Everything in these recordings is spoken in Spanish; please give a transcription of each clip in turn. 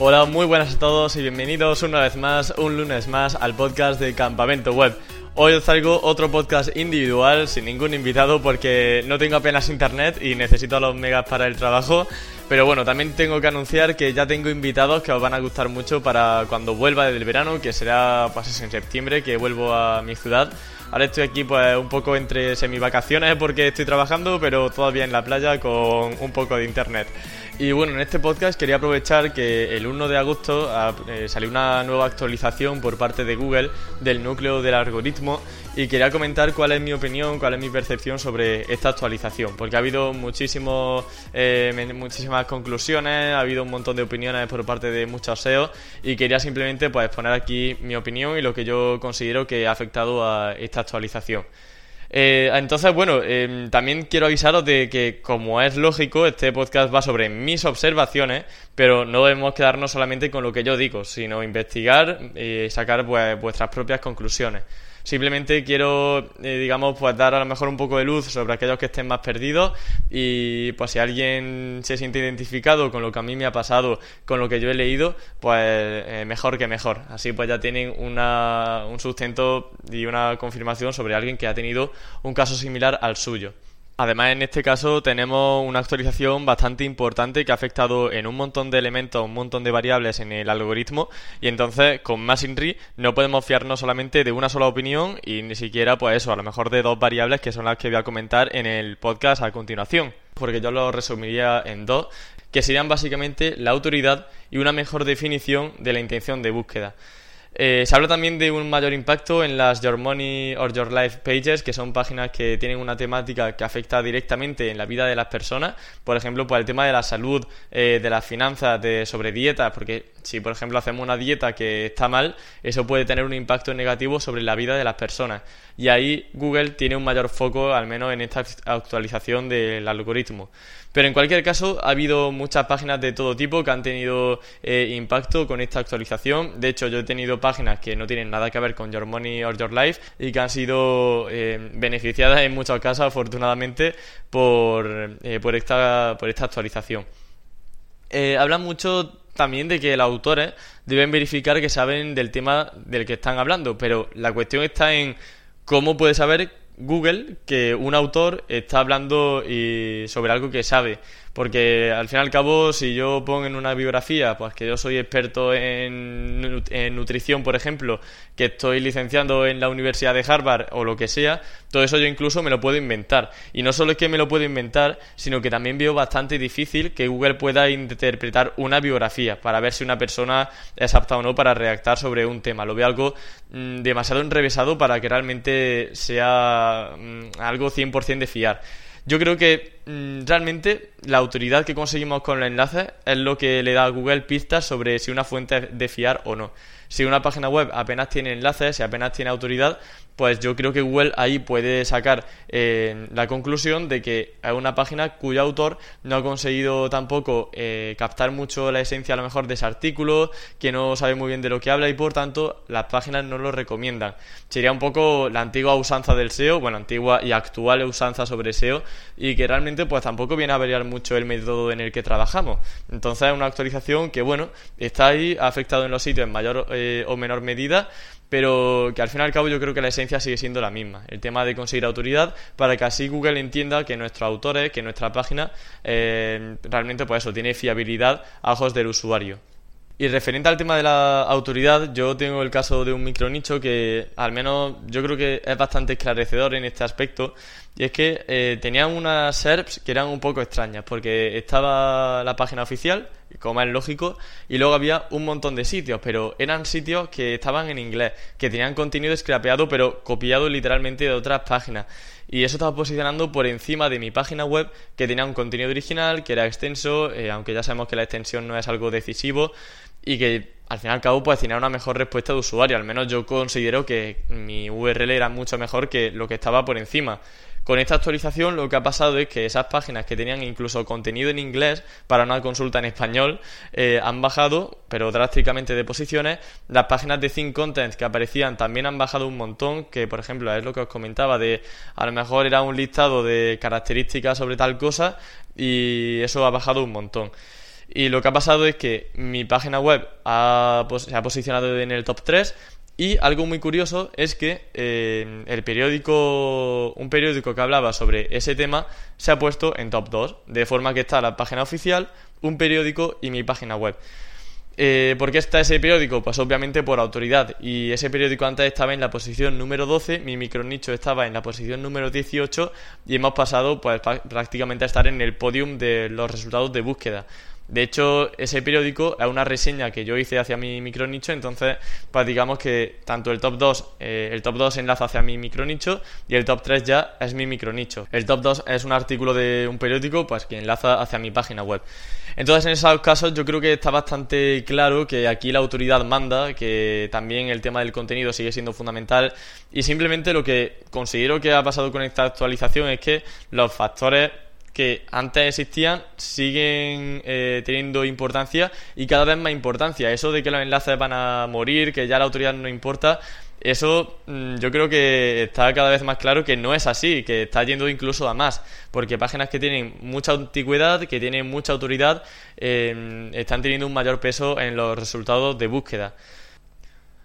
Hola, muy buenas a todos y bienvenidos una vez más, un lunes más, al podcast de Campamento Web. Hoy os traigo otro podcast individual sin ningún invitado porque no tengo apenas internet y necesito los megas para el trabajo. Pero bueno, también tengo que anunciar que ya tengo invitados que os van a gustar mucho para cuando vuelva del verano, que será pues en septiembre, que vuelvo a mi ciudad. Ahora estoy aquí pues un poco entre semi-vacaciones porque estoy trabajando, pero todavía en la playa con un poco de internet. Y bueno, en este podcast quería aprovechar que el 1 de agosto ah, eh, salió una nueva actualización por parte de Google del núcleo del algoritmo y quería comentar cuál es mi opinión, cuál es mi percepción sobre esta actualización, porque ha habido muchísimos, eh, muchísimas conclusiones, ha habido un montón de opiniones por parte de muchos SEO y quería simplemente pues poner aquí mi opinión y lo que yo considero que ha afectado a esta actualización. Eh, entonces, bueno, em, también quiero avisaros de que, como es lógico, este podcast va sobre mis observaciones, pero no debemos quedarnos solamente con lo que yo digo, sino investigar y sacar pues, vuestras propias conclusiones. Simplemente quiero, eh, digamos, pues dar a lo mejor un poco de luz sobre aquellos que estén más perdidos y pues si alguien se siente identificado con lo que a mí me ha pasado, con lo que yo he leído, pues eh, mejor que mejor. Así pues ya tienen una, un sustento y una confirmación sobre alguien que ha tenido un caso similar al suyo. Además, en este caso tenemos una actualización bastante importante que ha afectado en un montón de elementos, un montón de variables en el algoritmo y entonces con Masinri no podemos fiarnos solamente de una sola opinión y ni siquiera pues eso, a lo mejor de dos variables que son las que voy a comentar en el podcast a continuación, porque yo lo resumiría en dos, que serían básicamente la autoridad y una mejor definición de la intención de búsqueda. Eh, se habla también de un mayor impacto en las Your Money or Your Life pages, que son páginas que tienen una temática que afecta directamente en la vida de las personas. Por ejemplo, pues el tema de la salud, eh, de las finanzas, de sobre dietas, porque si por ejemplo hacemos una dieta que está mal, eso puede tener un impacto negativo sobre la vida de las personas. Y ahí Google tiene un mayor foco, al menos en esta actualización del algoritmo. Pero en cualquier caso, ha habido muchas páginas de todo tipo que han tenido eh, impacto con esta actualización. De hecho, yo he tenido páginas que no tienen nada que ver con Your Money or Your Life y que han sido eh, beneficiadas en muchos casos, afortunadamente, por, eh, por, esta, por esta actualización. hablan mucho también de que los autores deben verificar que saben del tema del que están hablando, pero la cuestión está en cómo puede saber Google que un autor está hablando y sobre algo que sabe. Porque al fin y al cabo, si yo pongo en una biografía, pues que yo soy experto en, nutrición, por ejemplo, que estoy licenciando en la Universidad de Harvard o lo que sea, todo eso yo incluso me lo puedo inventar. Y no solo es que me lo puedo inventar, sino que también veo bastante difícil que Google pueda interpretar una biografía para ver si una persona es apta o no para redactar sobre un tema. Lo veo algo mm, demasiado enrevesado para que realmente sea mm, algo 100% de fiar. Yo creo que mm, realmente la autoridad que conseguimos con los enlaces es lo que le da a Google pistas sobre si una fuente es de fiar o no. Si una página web apenas tiene enlaces, si apenas tiene autoridad, pues yo creo que Google ahí puede sacar eh, la conclusión de que es una página cuyo autor no ha conseguido tampoco eh, captar mucho la esencia a lo mejor de ese artículo, que no sabe muy bien de lo que habla y por tanto las páginas no lo recomiendan. Sería un poco la antigua usanza del SEO, bueno, antigua y actual usanza sobre SEO y que realmente pues tampoco viene a variar mucho el método en el que trabajamos. Entonces es una actualización que bueno, está ahí, ha afectado en los sitios en mayor eh, o menor medida, pero que al fin y al cabo yo creo que la esencia sigue siendo la misma. El tema de conseguir autoridad para que así Google entienda que nuestros autores, que nuestra página eh, realmente pues eso, tiene fiabilidad a ojos del usuario. Y referente al tema de la autoridad, yo tengo el caso de un micronicho que al menos yo creo que es bastante esclarecedor en este aspecto. Y es que eh, tenían unas SERPs que eran un poco extrañas, porque estaba la página oficial, como es lógico, y luego había un montón de sitios, pero eran sitios que estaban en inglés, que tenían contenido scrapeado, pero copiado literalmente de otras páginas. Y eso estaba posicionando por encima de mi página web, que tenía un contenido original, que era extenso, eh, aunque ya sabemos que la extensión no es algo decisivo, y que al fin y al cabo pues tenía una mejor respuesta de usuario. Al menos yo considero que mi URL era mucho mejor que lo que estaba por encima. Con esta actualización lo que ha pasado es que esas páginas que tenían incluso contenido en inglés para una consulta en español eh, han bajado, pero drásticamente de posiciones. Las páginas de Think Content que aparecían también han bajado un montón, que por ejemplo es lo que os comentaba de a lo mejor era un listado de características sobre tal cosa y eso ha bajado un montón. Y lo que ha pasado es que mi página web se ha posicionado en el top 3 y algo muy curioso es que eh, el periódico, un periódico que hablaba sobre ese tema se ha puesto en top 2, de forma que está la página oficial, un periódico y mi página web. Eh, ¿Por qué está ese periódico? Pues obviamente por autoridad. Y ese periódico antes estaba en la posición número 12, mi micronicho estaba en la posición número 18 y hemos pasado pues prácticamente a estar en el podium de los resultados de búsqueda. De hecho, ese periódico es una reseña que yo hice hacia mi micronicho, entonces, pues digamos que tanto el top 2, eh, el top 2 enlaza hacia mi micronicho y el top 3 ya es mi micronicho. El top 2 es un artículo de un periódico, pues que enlaza hacia mi página web. Entonces, en esos casos, yo creo que está bastante claro que aquí la autoridad manda, que también el tema del contenido sigue siendo fundamental y simplemente lo que considero que ha pasado con esta actualización es que los factores que antes existían siguen eh, teniendo importancia y cada vez más importancia. Eso de que los enlaces van a morir, que ya la autoridad no importa, eso mm, yo creo que está cada vez más claro que no es así, que está yendo incluso a más, porque páginas que tienen mucha antigüedad, que tienen mucha autoridad, eh, están teniendo un mayor peso en los resultados de búsqueda.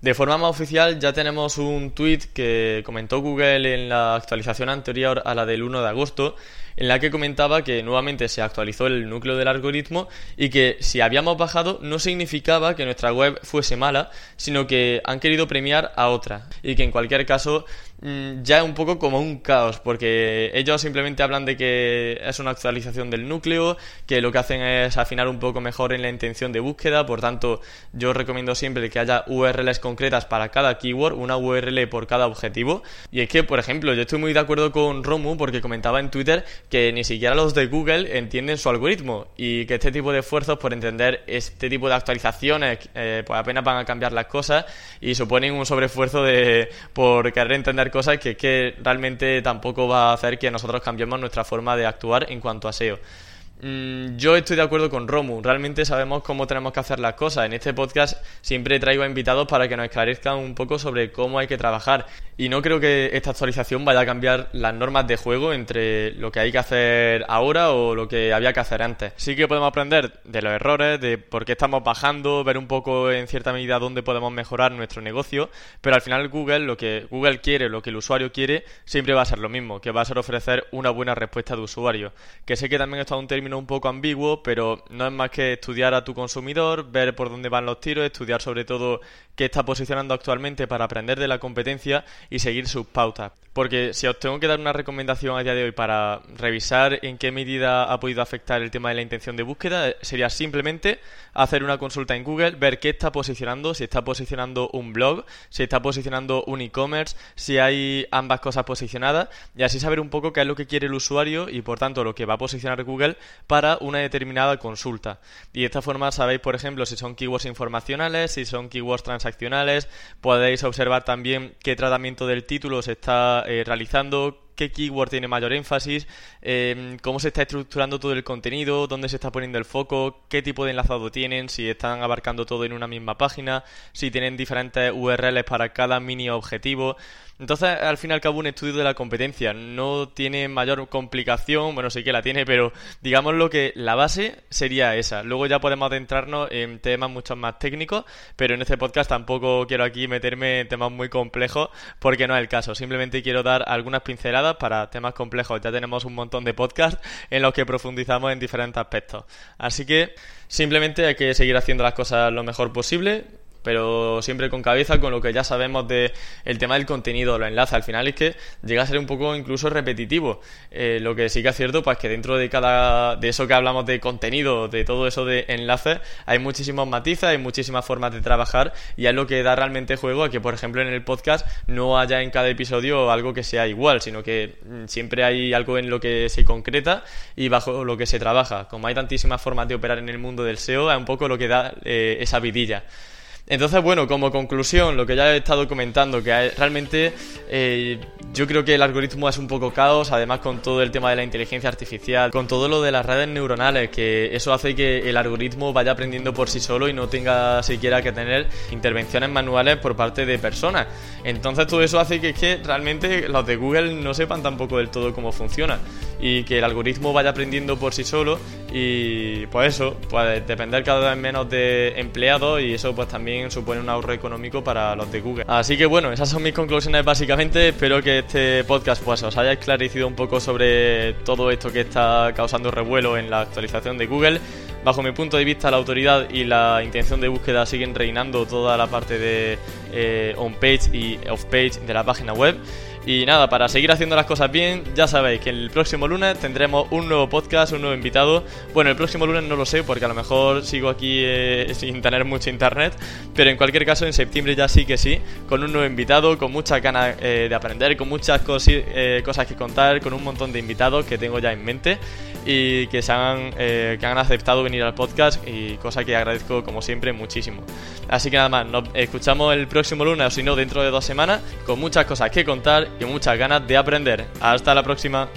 De forma más oficial ya tenemos un tweet que comentó Google en la actualización anterior a la del 1 de agosto, en la que comentaba que nuevamente se actualizó el núcleo del algoritmo y que si habíamos bajado no significaba que nuestra web fuese mala, sino que han querido premiar a otra y que en cualquier caso ya es un poco como un caos, porque ellos simplemente hablan de que es una actualización del núcleo, que lo que hacen es afinar un poco mejor en la intención de búsqueda, por tanto yo recomiendo siempre que haya URLs concretas para cada keyword, una URL por cada objetivo. Y es que, por ejemplo, yo estoy muy de acuerdo con Romu porque comentaba en Twitter que ni siquiera los de Google entienden su algoritmo y que este tipo de esfuerzos por entender este tipo de actualizaciones eh, pues apenas van a cambiar las cosas y suponen un sobreesfuerzo de por querer entender cosas que, que realmente tampoco va a hacer que nosotros cambiemos nuestra forma de actuar en cuanto a SEO. Mm, yo estoy de acuerdo con Romu, realmente sabemos cómo tenemos que hacer las cosas. En este podcast siempre traigo a invitados para que nos esclarezcan un poco sobre cómo hay que trabajar. Y no creo que esta actualización vaya a cambiar las normas de juego entre lo que hay que hacer ahora o lo que había que hacer antes. Sí que podemos aprender de los errores, de por qué estamos bajando, ver un poco en cierta medida dónde podemos mejorar nuestro negocio, pero al final Google, lo que Google quiere, lo que el usuario quiere, siempre va a ser lo mismo, que va a ser ofrecer una buena respuesta de usuario. Que sé que también está un término un poco ambiguo, pero no es más que estudiar a tu consumidor, ver por dónde van los tiros, estudiar sobre todo qué está posicionando actualmente para aprender de la competencia y seguir sus pautas. Porque si os tengo que dar una recomendación a día de hoy para revisar en qué medida ha podido afectar el tema de la intención de búsqueda, eh, sería simplemente hacer una consulta en Google, ver qué está posicionando, si está posicionando un blog, si está posicionando un e-commerce, si hay ambas cosas posicionadas y así saber un poco qué es lo que quiere el usuario y por tanto lo que va a posicionar Google para una determinada consulta. Y de esta forma sabéis, por ejemplo, si son keywords informacionales, si son keywords transaccionales, podéis observar también qué tratamiento del título se está realizando, qué keyword tiene mayor énfasis, eh, cómo se está estructurando todo el contenido, dónde se está poniendo el foco, qué tipo de enlazado tienen, si están abarcando todo en una misma página, si tienen diferentes URLs para cada mini objetivo. Entonces, al fin y al cabo, un estudio de la competencia no tiene mayor complicación, bueno, sí que la tiene, pero digamos lo que la base sería esa. Luego ya podemos adentrarnos en temas mucho más técnicos, pero en este podcast tampoco quiero aquí meterme en temas muy complejos porque no es el caso. Simplemente quiero dar algunas pinceladas para temas complejos. Ya tenemos un montón de podcasts en los que profundizamos en diferentes aspectos. Así que simplemente hay que seguir haciendo las cosas lo mejor posible pero siempre con cabeza con lo que ya sabemos del el tema del contenido, lo enlaza. Al final es que llega a ser un poco incluso repetitivo. Eh, lo que sí que es cierto, pues que dentro de cada, de eso que hablamos de contenido, de todo eso de enlaces, hay muchísimos matices, hay muchísimas formas de trabajar y es lo que da realmente juego a que, por ejemplo, en el podcast no haya en cada episodio algo que sea igual, sino que mm, siempre hay algo en lo que se concreta y bajo lo que se trabaja. Como hay tantísimas formas de operar en el mundo del SEO, es un poco lo que da eh, esa vidilla. Entonces, bueno, como conclusión, lo que ya he estado comentando, que realmente eh, yo creo que el algoritmo es un poco caos, además con todo el tema de la inteligencia artificial, con todo lo de las redes neuronales, que eso hace que el algoritmo vaya aprendiendo por sí solo y no tenga siquiera que tener intervenciones manuales por parte de personas. Entonces todo eso hace que, que realmente los de Google no sepan tampoco del todo cómo funciona. Y que el algoritmo vaya aprendiendo por sí solo y pues eso, pues depender cada vez menos de empleados y eso pues también supone un ahorro económico para los de Google. Así que bueno, esas son mis conclusiones básicamente, espero que este podcast pues os haya esclarecido un poco sobre todo esto que está causando revuelo en la actualización de Google. Bajo mi punto de vista, la autoridad y la intención de búsqueda siguen reinando toda la parte de eh, on-page y off-page de la página web. Y nada, para seguir haciendo las cosas bien, ya sabéis que el próximo lunes tendremos un nuevo podcast, un nuevo invitado. Bueno, el próximo lunes no lo sé porque a lo mejor sigo aquí eh, sin tener mucho internet, pero en cualquier caso en septiembre ya sí que sí, con un nuevo invitado, con muchas ganas eh, de aprender, con muchas eh, cosas que contar, con un montón de invitados que tengo ya en mente y que, se han, que han aceptado venir al podcast y cosa que agradezco como siempre muchísimo. Así que nada más, nos escuchamos el próximo lunes o si no dentro de dos semanas con muchas cosas que contar y muchas ganas de aprender. Hasta la próxima.